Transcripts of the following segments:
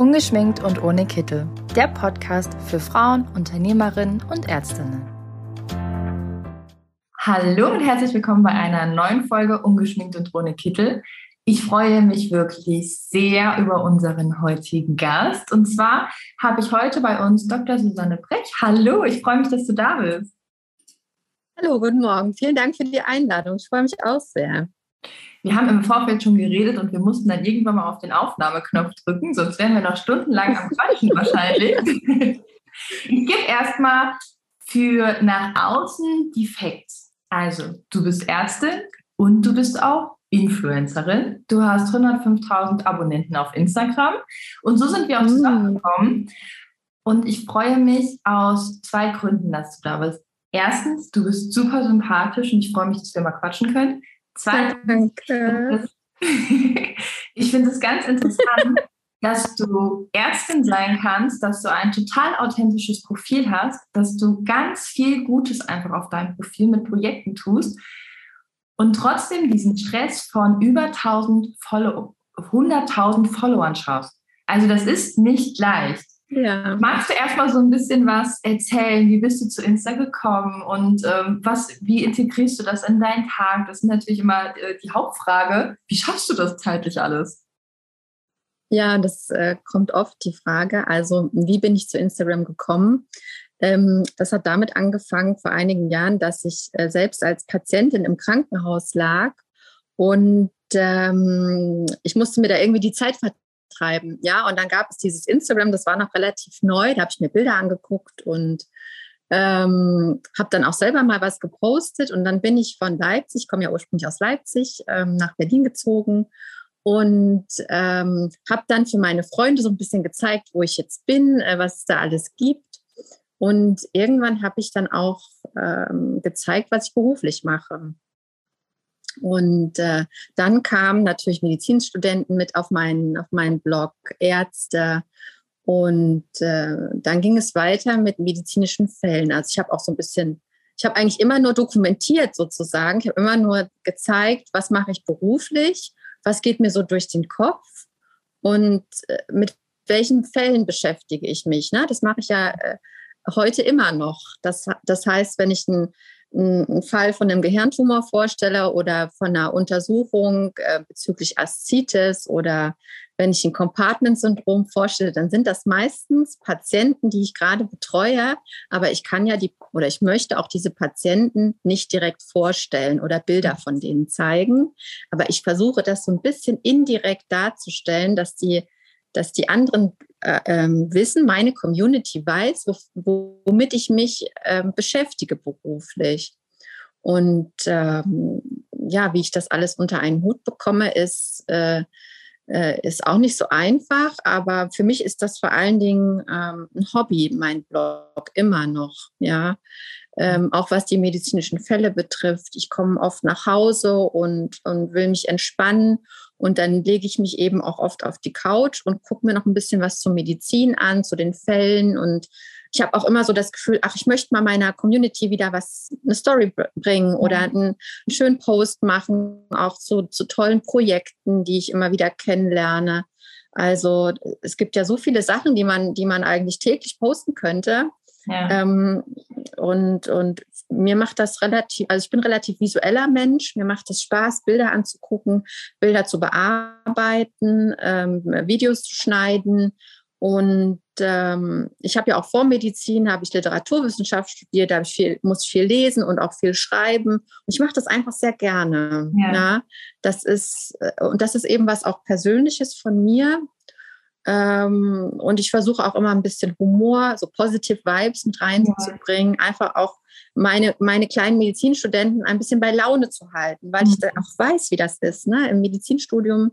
Ungeschminkt und ohne Kittel. Der Podcast für Frauen, Unternehmerinnen und Ärztinnen. Hallo und herzlich willkommen bei einer neuen Folge Ungeschminkt und ohne Kittel. Ich freue mich wirklich sehr über unseren heutigen Gast. Und zwar habe ich heute bei uns Dr. Susanne Brech. Hallo, ich freue mich, dass du da bist. Hallo, guten Morgen. Vielen Dank für die Einladung. Ich freue mich auch sehr. Wir haben im Vorfeld schon geredet und wir mussten dann irgendwann mal auf den Aufnahmeknopf drücken, sonst wären wir noch stundenlang am Quatschen wahrscheinlich. Ich gebe erstmal für nach außen die Facts. Also, du bist Ärztin und du bist auch Influencerin. Du hast 105.000 Abonnenten auf Instagram und so sind wir auch mm. zusammengekommen. Und ich freue mich aus zwei Gründen, dass du da bist. Erstens, du bist super sympathisch und ich freue mich, dass wir mal quatschen können. Zweitens, ich finde es ganz interessant, dass du Ärztin sein kannst, dass du ein total authentisches Profil hast, dass du ganz viel Gutes einfach auf deinem Profil mit Projekten tust und trotzdem diesen Stress von über 1000 Follow 100.000 Followern schaffst. Also das ist nicht leicht. Ja. Magst du erstmal so ein bisschen was erzählen? Wie bist du zu Insta gekommen und ähm, was, wie integrierst du das in deinen Tag? Das ist natürlich immer äh, die Hauptfrage. Wie schaffst du das zeitlich alles? Ja, das äh, kommt oft die Frage. Also, wie bin ich zu Instagram gekommen? Ähm, das hat damit angefangen vor einigen Jahren, dass ich äh, selbst als Patientin im Krankenhaus lag und ähm, ich musste mir da irgendwie die Zeit treiben. Ja, und dann gab es dieses Instagram, das war noch relativ neu, da habe ich mir Bilder angeguckt und ähm, habe dann auch selber mal was gepostet und dann bin ich von Leipzig, komme ja ursprünglich aus Leipzig, ähm, nach Berlin gezogen und ähm, habe dann für meine Freunde so ein bisschen gezeigt, wo ich jetzt bin, äh, was es da alles gibt. Und irgendwann habe ich dann auch ähm, gezeigt, was ich beruflich mache. Und äh, dann kamen natürlich Medizinstudenten mit auf meinen, auf meinen Blog, Ärzte. Und äh, dann ging es weiter mit medizinischen Fällen. Also ich habe auch so ein bisschen, ich habe eigentlich immer nur dokumentiert sozusagen. Ich habe immer nur gezeigt, was mache ich beruflich, was geht mir so durch den Kopf und äh, mit welchen Fällen beschäftige ich mich. Ne? Das mache ich ja äh, heute immer noch. Das, das heißt, wenn ich ein einen Fall von einem Gehirntumor vorstelle oder von einer Untersuchung äh, bezüglich Aszites oder wenn ich ein Compartment-Syndrom vorstelle, dann sind das meistens Patienten, die ich gerade betreue, aber ich kann ja die oder ich möchte auch diese Patienten nicht direkt vorstellen oder Bilder von denen zeigen, aber ich versuche das so ein bisschen indirekt darzustellen, dass die dass die anderen äh, ähm, wissen, meine Community weiß, wo, womit ich mich äh, beschäftige beruflich. Und ähm, ja, wie ich das alles unter einen Hut bekomme, ist, äh, äh, ist auch nicht so einfach. Aber für mich ist das vor allen Dingen ähm, ein Hobby, mein Blog, immer noch. Ja, ähm, auch was die medizinischen Fälle betrifft. Ich komme oft nach Hause und, und will mich entspannen und dann lege ich mich eben auch oft auf die Couch und gucke mir noch ein bisschen was zur Medizin an, zu den Fällen. Und ich habe auch immer so das Gefühl, ach, ich möchte mal meiner Community wieder was, eine Story bringen oder einen, einen schönen Post machen, auch zu, zu tollen Projekten, die ich immer wieder kennenlerne. Also es gibt ja so viele Sachen, die man, die man eigentlich täglich posten könnte. Ja. Ähm, und, und mir macht das relativ, also ich bin relativ visueller Mensch, mir macht es Spaß, Bilder anzugucken, Bilder zu bearbeiten, ähm, Videos zu schneiden. Und ähm, ich habe ja auch vor Medizin, habe ich Literaturwissenschaft studiert, da ich viel, muss ich viel lesen und auch viel schreiben. Und ich mache das einfach sehr gerne. Ja. ja. Das ist, äh, und das ist eben was auch Persönliches von mir. Ähm, und ich versuche auch immer ein bisschen Humor, so positive Vibes mit reinzubringen, ja. einfach auch meine, meine kleinen Medizinstudenten ein bisschen bei Laune zu halten, weil mhm. ich da auch weiß, wie das ist. Ne? Im Medizinstudium,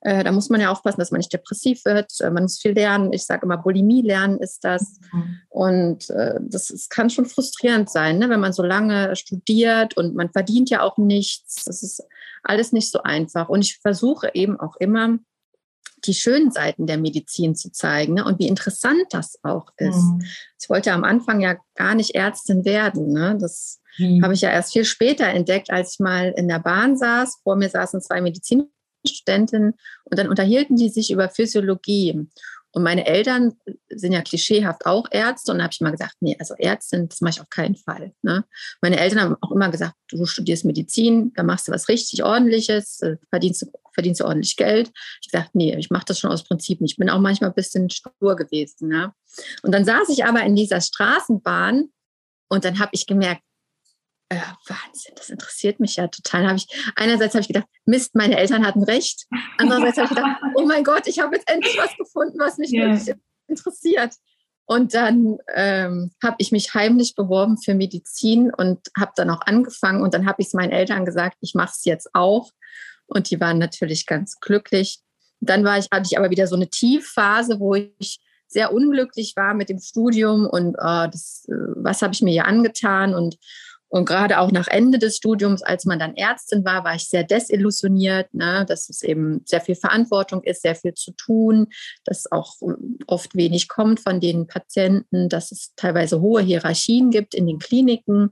äh, da muss man ja aufpassen, dass man nicht depressiv wird. Äh, man muss viel lernen. Ich sage immer, Bulimie lernen ist das. Mhm. Und äh, das, das, kann schon frustrierend sein, ne? wenn man so lange studiert und man verdient ja auch nichts. Das ist alles nicht so einfach. Und ich versuche eben auch immer, die schönen Seiten der Medizin zu zeigen ne? und wie interessant das auch ist. Mhm. Ich wollte am Anfang ja gar nicht Ärztin werden. Ne? Das mhm. habe ich ja erst viel später entdeckt, als ich mal in der Bahn saß. Vor mir saßen zwei Medizinstudentinnen und dann unterhielten die sich über Physiologie. Und meine Eltern sind ja klischeehaft auch Ärzte. Und da habe ich mal gesagt, nee, also Ärztin, das mache ich auf keinen Fall. Ne? Meine Eltern haben auch immer gesagt, du studierst Medizin, da machst du was richtig Ordentliches, äh, verdienst, verdienst du ordentlich Geld. Ich gesagt, nee, ich mache das schon aus Prinzip. Ich bin auch manchmal ein bisschen stur gewesen. Ja? Und dann saß ich aber in dieser Straßenbahn und dann habe ich gemerkt, äh, das interessiert mich ja total. Habe ich, einerseits habe ich gedacht, Mist, meine Eltern hatten recht. Andererseits habe ich gedacht, oh mein Gott, ich habe jetzt endlich was gefunden, was mich yeah. wirklich interessiert. Und dann ähm, habe ich mich heimlich beworben für Medizin und habe dann auch angefangen. Und dann habe ich es meinen Eltern gesagt, ich mache es jetzt auch. Und die waren natürlich ganz glücklich. Dann war ich, hatte ich aber wieder so eine Tiefphase, wo ich sehr unglücklich war mit dem Studium und äh, das, äh, was habe ich mir hier angetan und und gerade auch nach Ende des Studiums, als man dann Ärztin war, war ich sehr desillusioniert, ne, dass es eben sehr viel Verantwortung ist, sehr viel zu tun, dass auch oft wenig kommt von den Patienten, dass es teilweise hohe Hierarchien gibt in den Kliniken,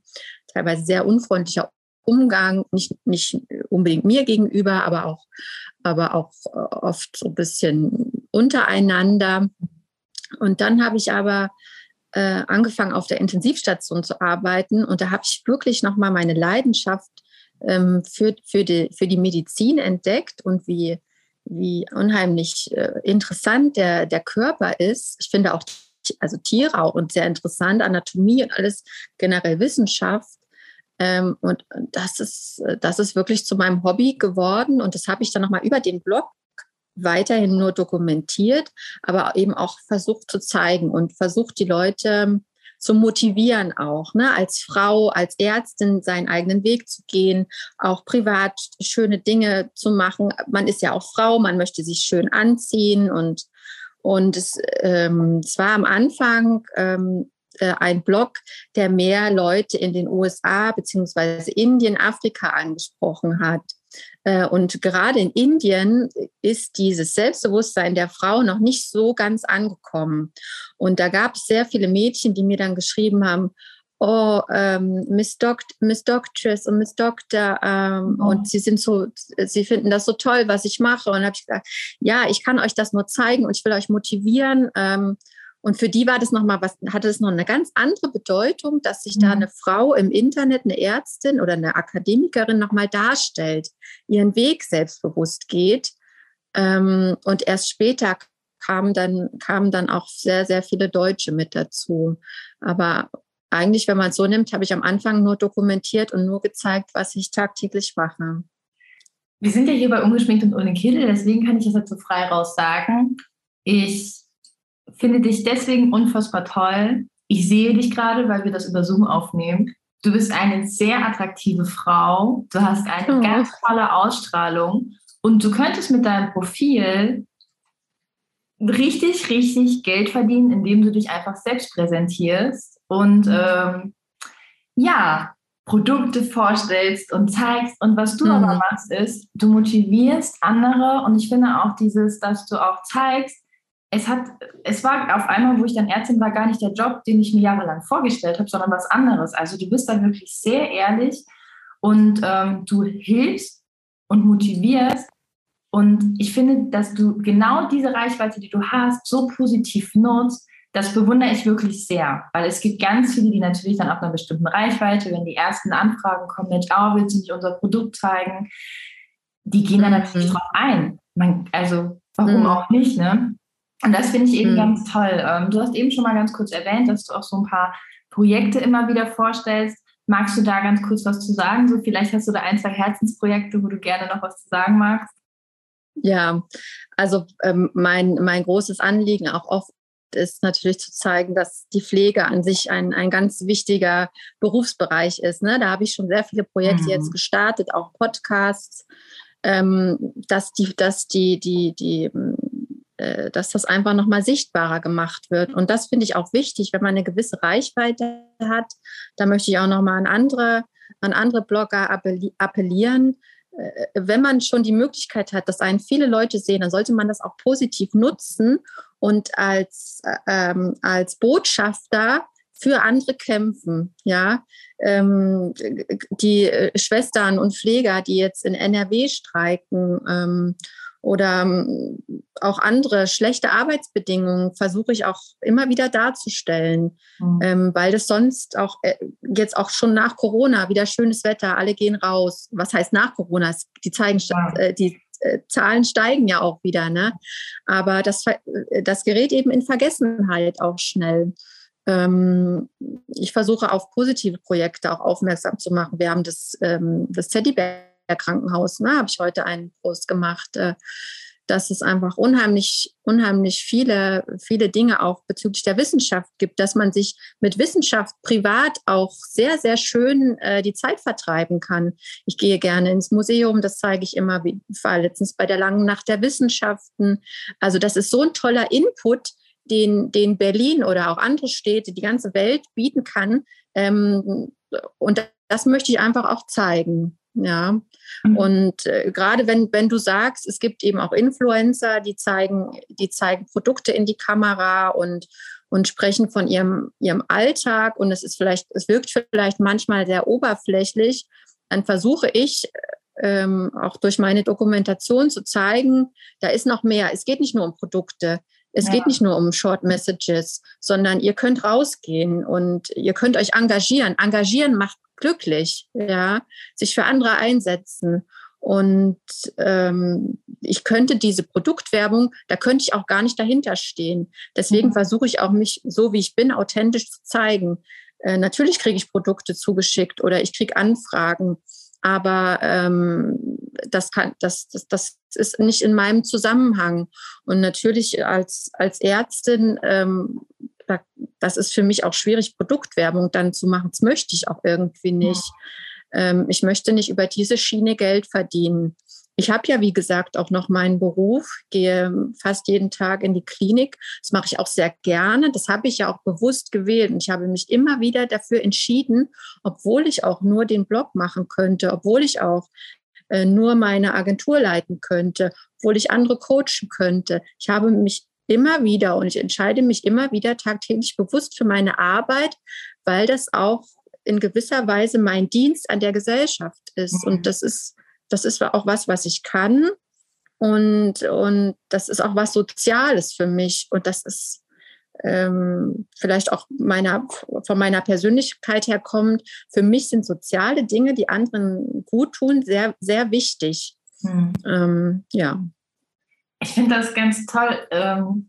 teilweise sehr unfreundlicher Umgang, nicht, nicht unbedingt mir gegenüber, aber auch, aber auch äh, oft so ein bisschen untereinander. Und dann habe ich aber äh, angefangen, auf der Intensivstation zu arbeiten. Und da habe ich wirklich nochmal meine Leidenschaft ähm, für, für, die, für die Medizin entdeckt und wie, wie unheimlich äh, interessant der, der Körper ist. Ich finde auch also Tiere auch und sehr interessant, Anatomie und alles generell Wissenschaft. Ähm, und das ist, das ist wirklich zu meinem Hobby geworden. Und das habe ich dann nochmal über den Blog weiterhin nur dokumentiert, aber eben auch versucht zu zeigen und versucht die Leute zu motivieren auch, ne, als Frau, als Ärztin seinen eigenen Weg zu gehen, auch privat schöne Dinge zu machen. Man ist ja auch Frau, man möchte sich schön anziehen und und es, ähm, es war am Anfang ähm, äh, ein Blog, der mehr Leute in den USA beziehungsweise Indien, Afrika angesprochen hat. Äh, und gerade in Indien ist dieses Selbstbewusstsein der Frau noch nicht so ganz angekommen. Und da gab es sehr viele Mädchen, die mir dann geschrieben haben, oh, ähm, Miss, Doct Miss Doctress und Miss Doctor ähm, oh. und sie sind so, sie finden das so toll, was ich mache. Und habe ich gesagt, ja, ich kann euch das nur zeigen und ich will euch motivieren. Ähm, und für die war das nochmal was, hatte es noch eine ganz andere Bedeutung, dass sich da mhm. eine Frau im Internet, eine Ärztin oder eine Akademikerin nochmal darstellt, ihren Weg selbstbewusst geht. Ähm, und erst später kamen dann, kamen dann auch sehr, sehr viele Deutsche mit dazu. Aber eigentlich, wenn man es so nimmt, habe ich am Anfang nur dokumentiert und nur gezeigt, was ich tagtäglich mache. Wir sind ja hier bei Ungeschminkt und ohne Kittel, deswegen kann ich das jetzt so frei raus sagen. Ich finde dich deswegen unfassbar toll. Ich sehe dich gerade, weil wir das über Zoom aufnehmen. Du bist eine sehr attraktive Frau. Du hast eine oh. ganz tolle Ausstrahlung. Und du könntest mit deinem Profil richtig, richtig Geld verdienen, indem du dich einfach selbst präsentierst und ähm, ja, Produkte vorstellst und zeigst. Und was du mhm. aber machst, ist, du motivierst andere. Und ich finde auch dieses, dass du auch zeigst, es hat, es war auf einmal, wo ich dann Ärztin war, gar nicht der Job, den ich mir jahrelang vorgestellt habe, sondern was anderes. Also du bist dann wirklich sehr ehrlich und ähm, du hilfst und motivierst. Und ich finde, dass du genau diese Reichweite, die du hast, so positiv nutzt, das bewundere ich wirklich sehr, weil es gibt ganz viele, die natürlich dann auf einer bestimmten Reichweite, wenn die ersten Anfragen kommen, Mensch, oh, willst du nicht unser Produkt zeigen? Die gehen dann natürlich mhm. drauf ein. Man, also, warum mhm. auch nicht, ne? Und das finde ich eben mhm. ganz toll. Ähm, du hast eben schon mal ganz kurz erwähnt, dass du auch so ein paar Projekte immer wieder vorstellst. Magst du da ganz kurz was zu sagen? So vielleicht hast du da ein, zwei Herzensprojekte, wo du gerne noch was zu sagen magst. Ja, also ähm, mein, mein großes Anliegen auch oft ist natürlich zu zeigen, dass die Pflege an sich ein, ein ganz wichtiger Berufsbereich ist. Ne? Da habe ich schon sehr viele Projekte mhm. jetzt gestartet, auch Podcasts, ähm, dass die, dass die, die, die dass das einfach nochmal sichtbarer gemacht wird. Und das finde ich auch wichtig, wenn man eine gewisse Reichweite hat. Da möchte ich auch nochmal an andere, an andere Blogger appellieren. Äh, wenn man schon die Möglichkeit hat, dass einen viele Leute sehen, dann sollte man das auch positiv nutzen und als, ähm, als Botschafter für andere kämpfen. Ja, ähm, die Schwestern und Pfleger, die jetzt in NRW streiken, ähm, oder ähm, auch andere schlechte Arbeitsbedingungen versuche ich auch immer wieder darzustellen, mhm. ähm, weil das sonst auch äh, jetzt auch schon nach Corona wieder schönes Wetter, alle gehen raus. Was heißt nach Corona? Die zeigen, ja. äh, die äh, Zahlen steigen ja auch wieder, ne? Aber das, äh, das gerät eben in Vergessenheit auch schnell. Ähm, ich versuche auf positive Projekte auch aufmerksam zu machen. Wir haben das, ähm, das Teddybär Krankenhaus, ne, habe ich heute einen Post gemacht, äh, dass es einfach unheimlich, unheimlich viele, viele Dinge auch bezüglich der Wissenschaft gibt, dass man sich mit Wissenschaft privat auch sehr, sehr schön äh, die Zeit vertreiben kann. Ich gehe gerne ins Museum, das zeige ich immer, wie war letztens bei der langen Nacht der Wissenschaften. Also das ist so ein toller Input, den, den Berlin oder auch andere Städte, die ganze Welt bieten kann. Ähm, und das möchte ich einfach auch zeigen. Ja, mhm. und äh, gerade wenn, wenn du sagst, es gibt eben auch Influencer, die zeigen, die zeigen Produkte in die Kamera und, und sprechen von ihrem, ihrem Alltag und es ist vielleicht, es wirkt vielleicht manchmal sehr oberflächlich, dann versuche ich ähm, auch durch meine Dokumentation zu zeigen, da ist noch mehr. Es geht nicht nur um Produkte. Es ja. geht nicht nur um Short Messages, sondern ihr könnt rausgehen und ihr könnt euch engagieren. Engagieren macht glücklich, ja, sich für andere einsetzen. Und ähm, ich könnte diese Produktwerbung, da könnte ich auch gar nicht dahinter stehen. Deswegen mhm. versuche ich auch mich so, wie ich bin, authentisch zu zeigen. Äh, natürlich kriege ich Produkte zugeschickt oder ich kriege Anfragen, aber ähm, das, kann, das, das, das ist nicht in meinem Zusammenhang. Und natürlich als, als Ärztin ähm, das ist für mich auch schwierig, Produktwerbung dann zu machen. Das möchte ich auch irgendwie nicht. Ja. Ähm, ich möchte nicht über diese Schiene Geld verdienen. Ich habe ja, wie gesagt, auch noch meinen Beruf, gehe fast jeden Tag in die Klinik. Das mache ich auch sehr gerne. Das habe ich ja auch bewusst gewählt. Und ich habe mich immer wieder dafür entschieden, obwohl ich auch nur den Blog machen könnte, obwohl ich auch äh, nur meine Agentur leiten könnte, obwohl ich andere coachen könnte. Ich habe mich immer wieder und ich entscheide mich immer wieder tagtäglich bewusst für meine Arbeit, weil das auch in gewisser Weise mein Dienst an der Gesellschaft ist. Mhm. Und das ist, das ist auch was, was ich kann. Und, und das ist auch was Soziales für mich. Und das ist ähm, vielleicht auch meiner, von meiner Persönlichkeit her kommt. Für mich sind soziale Dinge, die anderen gut tun, sehr, sehr wichtig. Mhm. Ähm, ja. Ich finde das ganz toll. Ähm,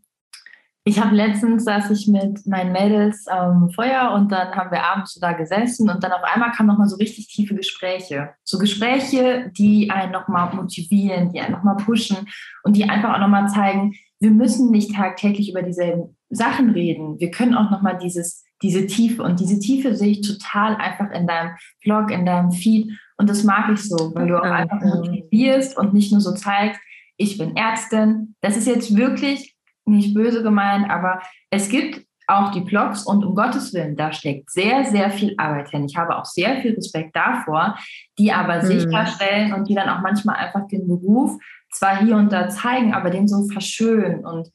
ich habe letztens saß ich mit meinen Mädels am Feuer und dann haben wir abends so da gesessen und dann auf einmal kamen nochmal so richtig tiefe Gespräche. So Gespräche, die einen nochmal motivieren, die einen nochmal pushen und die einfach auch nochmal zeigen, wir müssen nicht tagtäglich über dieselben Sachen reden. Wir können auch nochmal dieses, diese Tiefe und diese Tiefe sehe ich total einfach in deinem Blog, in deinem Feed und das mag ich so, weil du auch einfach motivierst und nicht nur so zeigst, ich bin Ärztin. Das ist jetzt wirklich nicht böse gemeint, aber es gibt auch die Blogs und um Gottes Willen, da steckt sehr, sehr viel Arbeit hin. Ich habe auch sehr viel Respekt davor, die aber mhm. sicherstellen und die dann auch manchmal einfach den Beruf zwar hier und da zeigen, aber den so verschönen und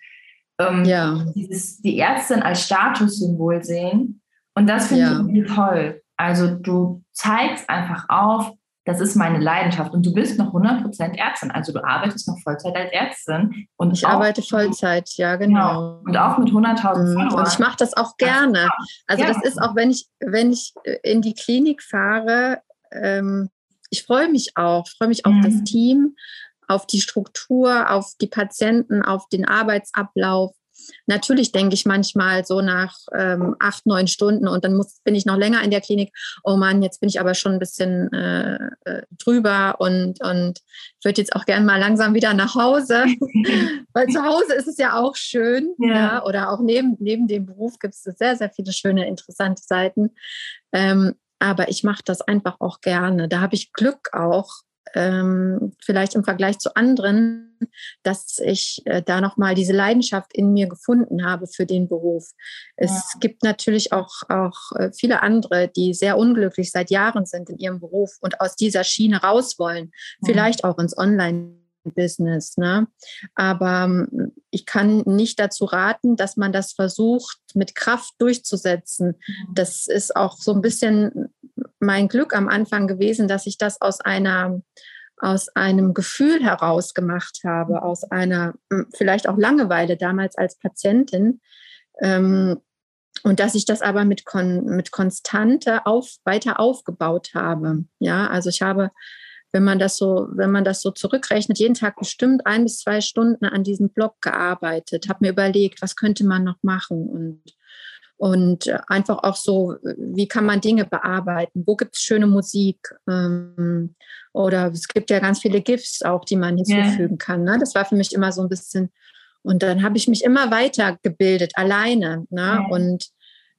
ähm, ja. dieses, die Ärztin als Statussymbol sehen. Und das finde ja. ich toll. Also du zeigst einfach auf, das ist meine Leidenschaft. Und du bist noch 100% Ärztin. Also du arbeitest noch Vollzeit als Ärztin. Und ich arbeite Vollzeit, ja, genau. genau. Und auch mit 100.000 mhm. Und ich mache das auch gerne. Also das ist auch, wenn ich, wenn ich äh, in die Klinik fahre, ähm, ich freue mich auch. Ich freue mich auf mhm. das Team, auf die Struktur, auf die Patienten, auf den Arbeitsablauf. Natürlich denke ich manchmal so nach ähm, acht, neun Stunden und dann muss, bin ich noch länger in der Klinik. Oh Mann, jetzt bin ich aber schon ein bisschen äh, äh drüber und, und würde jetzt auch gerne mal langsam wieder nach Hause, weil zu Hause ist es ja auch schön. Ja. ja oder auch neben, neben dem Beruf gibt es sehr, sehr viele schöne, interessante Seiten. Ähm, aber ich mache das einfach auch gerne. Da habe ich Glück auch, ähm, vielleicht im Vergleich zu anderen, dass ich äh, da nochmal diese Leidenschaft in mir gefunden habe für den Beruf. Es ja. gibt natürlich auch, auch äh, viele andere, die sehr unglücklich seit Jahren sind in ihrem Beruf und aus dieser Schiene raus wollen, mhm. vielleicht auch ins Online. Business. Ne? Aber ähm, ich kann nicht dazu raten, dass man das versucht, mit Kraft durchzusetzen. Das ist auch so ein bisschen mein Glück am Anfang gewesen, dass ich das aus einer aus einem Gefühl heraus gemacht habe, aus einer hm, vielleicht auch Langeweile damals als Patientin. Ähm, und dass ich das aber mit, Kon mit Konstante auf, weiter aufgebaut habe. Ja, also ich habe, wenn man das so, wenn man das so zurückrechnet, jeden Tag bestimmt ein bis zwei Stunden an diesem Blog gearbeitet, habe mir überlegt, was könnte man noch machen und und einfach auch so, wie kann man Dinge bearbeiten? Wo gibt es schöne Musik? Ähm, oder es gibt ja ganz viele GIFs auch, die man hinzufügen yeah. kann. Ne? Das war für mich immer so ein bisschen. Und dann habe ich mich immer weitergebildet, alleine. Ne? Yeah. Und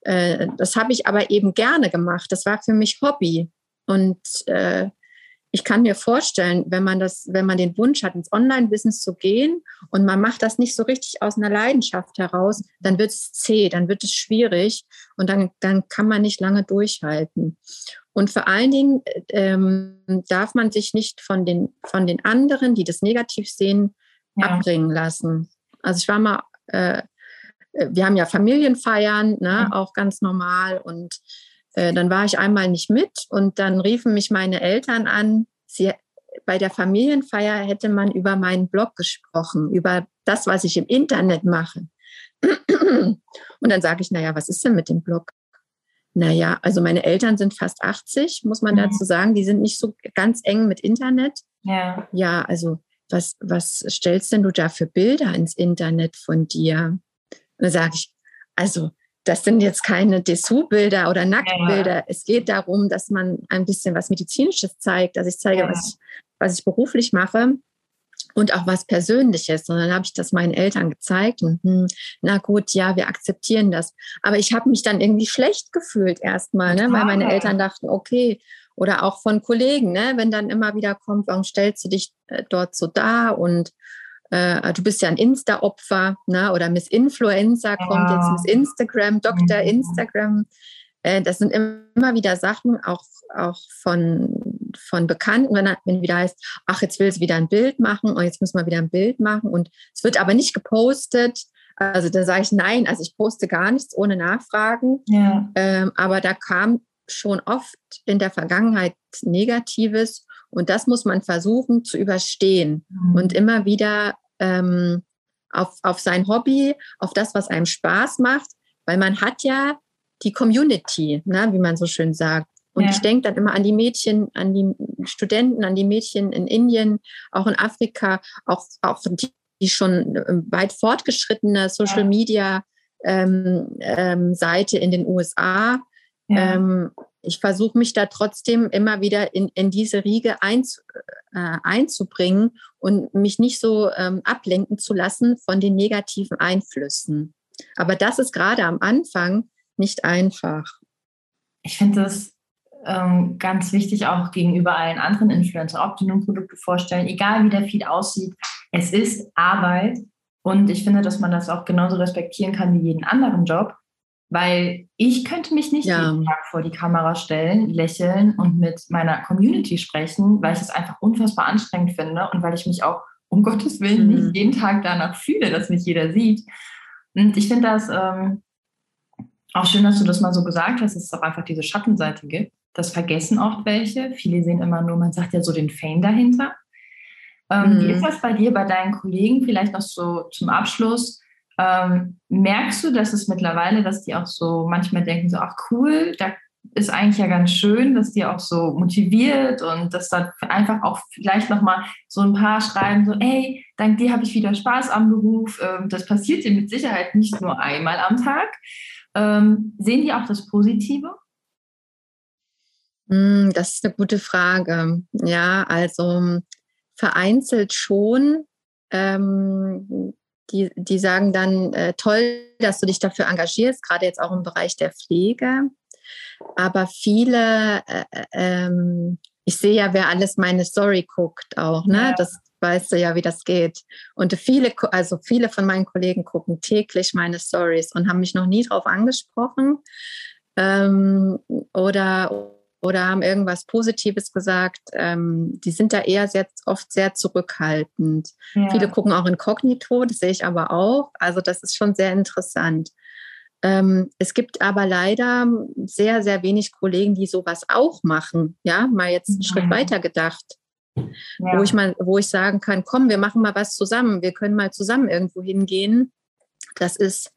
äh, das habe ich aber eben gerne gemacht. Das war für mich Hobby. Und äh, ich kann mir vorstellen, wenn man das, wenn man den Wunsch hat, ins Online-Business zu gehen und man macht das nicht so richtig aus einer Leidenschaft heraus, dann wird es zäh, dann wird es schwierig und dann, dann kann man nicht lange durchhalten. Und vor allen Dingen ähm, darf man sich nicht von den, von den anderen, die das negativ sehen, ja. abbringen lassen. Also ich war mal, äh, wir haben ja Familienfeiern, ne, mhm. auch ganz normal und äh, dann war ich einmal nicht mit und dann riefen mich meine Eltern an. Sie, bei der Familienfeier hätte man über meinen Blog gesprochen, über das, was ich im Internet mache. Und dann sage ich, naja, was ist denn mit dem Blog? Naja, also meine Eltern sind fast 80, muss man mhm. dazu sagen. Die sind nicht so ganz eng mit Internet. Ja, ja also was, was stellst denn du da für Bilder ins Internet von dir? Und dann sage ich, also das sind jetzt keine Dessous-Bilder oder Nacktbilder. Ja. Es geht darum, dass man ein bisschen was Medizinisches zeigt, dass ich zeige, ja. was, was ich beruflich mache und auch was Persönliches. Und dann habe ich das meinen Eltern gezeigt und hm, na gut, ja, wir akzeptieren das. Aber ich habe mich dann irgendwie schlecht gefühlt erstmal, ne? weil meine Eltern dachten, okay, oder auch von Kollegen, ne? wenn dann immer wieder kommt, warum stellst du dich äh, dort so da und äh, du bist ja ein Insta-Opfer, ne? oder Miss Influencer kommt ja. jetzt, Miss Instagram, Dr. Mhm. Instagram. Äh, das sind immer wieder Sachen, auch, auch von, von Bekannten, wenn, wenn wieder heißt, ach, jetzt will sie wieder ein Bild machen und jetzt müssen wir wieder ein Bild machen und es wird aber nicht gepostet. Also da sage ich nein, also ich poste gar nichts ohne Nachfragen. Ja. Ähm, aber da kam schon oft in der Vergangenheit Negatives und das muss man versuchen zu überstehen mhm. und immer wieder ähm, auf, auf sein Hobby, auf das, was einem Spaß macht, weil man hat ja die Community, ne, wie man so schön sagt. Und ja. ich denke dann immer an die Mädchen, an die Studenten, an die Mädchen in Indien, auch in Afrika, auch, auch die, die schon ähm, weit fortgeschrittene Social. Media ähm, ähm, Seite in den USA. Ja. Ähm, ich versuche mich da trotzdem immer wieder in, in diese Riege einzu, äh, einzubringen und mich nicht so ähm, ablenken zu lassen von den negativen Einflüssen. Aber das ist gerade am Anfang nicht einfach. Ich finde das ähm, ganz wichtig auch gegenüber allen anderen Influencer, ob die nun Produkte vorstellen, egal wie der Feed aussieht, es ist Arbeit und ich finde, dass man das auch genauso respektieren kann wie jeden anderen Job. Weil ich könnte mich nicht ja. jeden Tag vor die Kamera stellen, lächeln und mit meiner Community sprechen, weil ich es einfach unfassbar anstrengend finde und weil ich mich auch um Gottes Willen mhm. nicht jeden Tag danach fühle, dass mich jeder sieht. Und ich finde das ähm, auch schön, dass du das mal so gesagt hast, dass es auch einfach diese Schattenseite gibt. Das vergessen oft welche. Viele sehen immer nur, man sagt ja so den Fame dahinter. Ähm, mhm. Wie ist das bei dir, bei deinen Kollegen? Vielleicht noch so zum Abschluss. Ähm, merkst du, dass es mittlerweile, dass die auch so manchmal denken, so, ach cool, da ist eigentlich ja ganz schön, dass die auch so motiviert und dass da einfach auch vielleicht nochmal so ein paar schreiben, so, ey, dank dir habe ich wieder Spaß am Beruf. Ähm, das passiert dir mit Sicherheit nicht nur einmal am Tag. Ähm, sehen die auch das Positive? Hm, das ist eine gute Frage. Ja, also vereinzelt schon. Ähm, die, die sagen dann, äh, toll, dass du dich dafür engagierst, gerade jetzt auch im Bereich der Pflege. Aber viele, äh, äh, ähm, ich sehe ja, wer alles meine Story guckt auch, ne? Ja. Das weißt du ja, wie das geht. Und viele, also viele von meinen Kollegen gucken täglich meine Stories und haben mich noch nie drauf angesprochen. Ähm, oder oder haben irgendwas Positives gesagt. Ähm, die sind da eher sehr, oft sehr zurückhaltend. Ja. Viele gucken auch inkognito, das sehe ich aber auch. Also das ist schon sehr interessant. Ähm, es gibt aber leider sehr, sehr wenig Kollegen, die sowas auch machen. Ja, mal jetzt einen Schritt weiter gedacht. Ja. Wo ich mal, wo ich sagen kann, komm, wir machen mal was zusammen, wir können mal zusammen irgendwo hingehen. Das ist,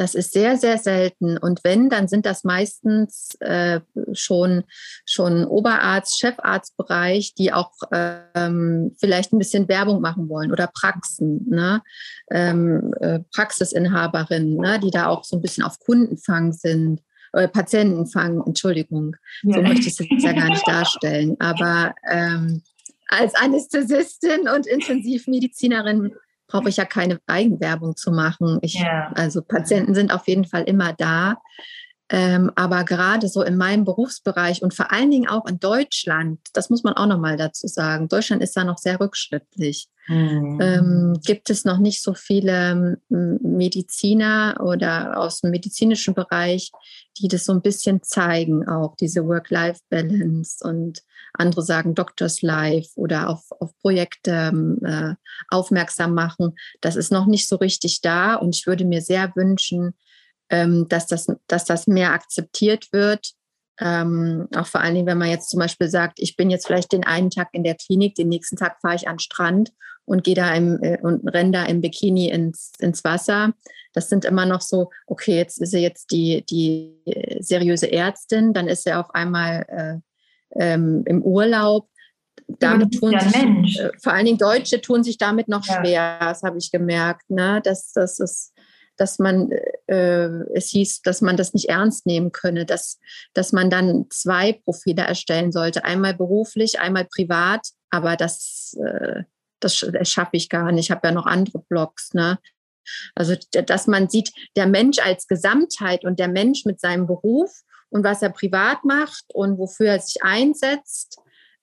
das ist sehr, sehr selten. Und wenn, dann sind das meistens äh, schon, schon Oberarzt, Chefarztbereich, die auch ähm, vielleicht ein bisschen Werbung machen wollen oder Praxen, ne? ähm, äh, Praxisinhaberinnen, ne? die da auch so ein bisschen auf Kundenfang sind. Äh, Patientenfang, Entschuldigung, ja. so möchte ich es jetzt ja gar nicht darstellen. Aber ähm, als Anästhesistin und Intensivmedizinerin brauche ich ja keine Eigenwerbung zu machen. Ich, ja. Also Patienten sind auf jeden Fall immer da. Ähm, aber gerade so in meinem Berufsbereich und vor allen Dingen auch in Deutschland, das muss man auch nochmal dazu sagen, Deutschland ist da noch sehr rückschrittlich. Mhm. Ähm, gibt es noch nicht so viele Mediziner oder aus dem medizinischen Bereich, die das so ein bisschen zeigen, auch diese Work-Life-Balance und andere sagen Doctors Life oder auf, auf Projekte ähm, äh, aufmerksam machen. Das ist noch nicht so richtig da und ich würde mir sehr wünschen, ähm, dass, das, dass das mehr akzeptiert wird. Ähm, auch vor allen Dingen, wenn man jetzt zum Beispiel sagt, ich bin jetzt vielleicht den einen Tag in der Klinik, den nächsten Tag fahre ich an den Strand und gehe da im, äh, und renne da im Bikini ins, ins Wasser. Das sind immer noch so, okay, jetzt ist er jetzt die, die seriöse Ärztin, dann ist er auf einmal äh, ähm, im Urlaub. Damit tun sich, äh, vor allen Dingen Deutsche tun sich damit noch ja. schwer, das habe ich gemerkt. Ne? Das, das ist, dass man äh, es hieß, dass man das nicht ernst nehmen könne, dass, dass man dann zwei Profile erstellen sollte, einmal beruflich, einmal privat, aber das, äh, das, das schaffe ich gar nicht. Ich habe ja noch andere Blogs. Ne? Also, dass man sieht, der Mensch als Gesamtheit und der Mensch mit seinem Beruf und was er privat macht und wofür er sich einsetzt,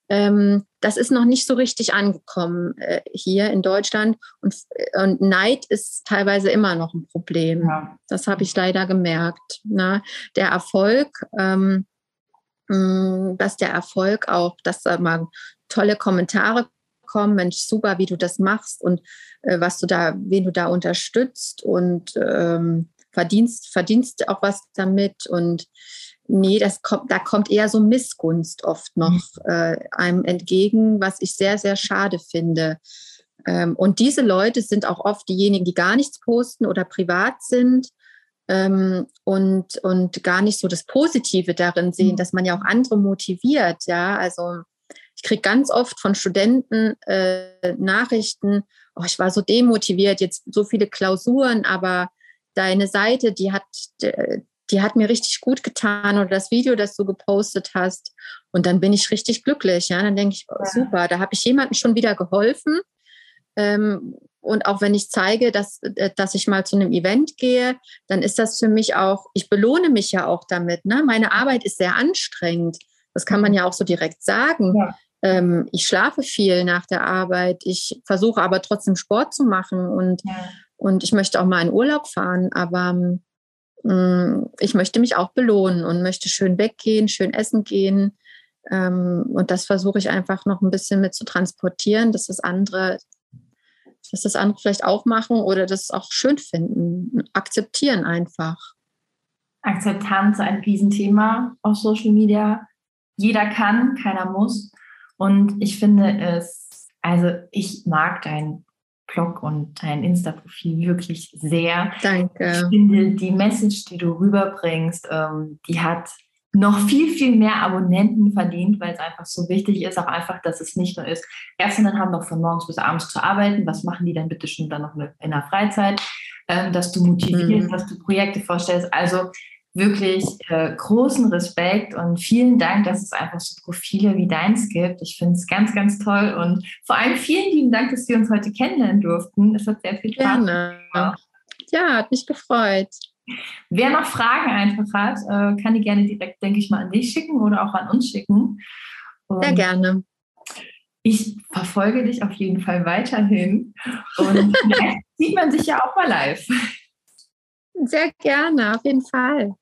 das ist noch nicht so richtig angekommen äh, hier in Deutschland. Und, und, Neid ist teilweise immer noch ein Problem. Ja. Das habe ich leider gemerkt. Ne? Der Erfolg, ähm, mm, dass der Erfolg auch, dass da mal tolle Kommentare kommen, Mensch, super, wie du das machst und äh, was du da, wen du da unterstützt und ähm, verdienst, verdienst auch was damit und Nee, das kommt, da kommt eher so Missgunst oft noch mhm. äh, einem entgegen, was ich sehr, sehr schade finde. Ähm, und diese Leute sind auch oft diejenigen, die gar nichts posten oder privat sind ähm, und, und gar nicht so das Positive darin sehen, mhm. dass man ja auch andere motiviert. Ja, also ich kriege ganz oft von Studenten äh, Nachrichten, oh, ich war so demotiviert, jetzt so viele Klausuren, aber deine Seite, die hat, die hat mir richtig gut getan oder das Video, das du gepostet hast. Und dann bin ich richtig glücklich. Ja, dann denke ich, oh, super, da habe ich jemandem schon wieder geholfen. Ähm, und auch wenn ich zeige, dass, äh, dass ich mal zu einem Event gehe, dann ist das für mich auch, ich belohne mich ja auch damit. Ne? Meine Arbeit ist sehr anstrengend. Das kann man ja auch so direkt sagen. Ja. Ähm, ich schlafe viel nach der Arbeit. Ich versuche aber trotzdem Sport zu machen und, ja. und ich möchte auch mal in Urlaub fahren. Aber ähm, ich möchte mich auch belohnen und möchte schön weggehen, schön essen gehen. Ähm, und das versuche ich einfach noch ein bisschen mit zu transportieren, dass das andere, dass das andere vielleicht auch machen oder das auch schön finden, akzeptieren einfach. Akzeptanz ein Riesenthema auf Social Media. Jeder kann, keiner muss. Und ich finde es, also ich mag dein Blog und dein Insta-Profil wirklich sehr. Danke. Ich finde, die Message, die du rüberbringst, ähm, die hat noch viel, viel mehr Abonnenten verdient, weil es einfach so wichtig ist, auch einfach, dass es nicht nur ist, Ärztinnen haben noch von morgens bis abends zu arbeiten, was machen die denn bitte schon dann noch in der Freizeit, ähm, dass du motivierst, mhm. dass du Projekte vorstellst. Also wirklich äh, großen Respekt und vielen Dank, dass es einfach so Profile wie deins gibt. Ich finde es ganz, ganz toll und vor allem vielen lieben Dank, dass wir uns heute kennenlernen durften. Es hat sehr viel Spaß gemacht. Ja, hat mich gefreut. Wer noch Fragen einfach hat, äh, kann die gerne direkt, denke ich mal, an dich schicken oder auch an uns schicken. Und sehr gerne. Ich verfolge dich auf jeden Fall weiterhin und vielleicht sieht man sich ja auch mal live. Sehr gerne, auf jeden Fall.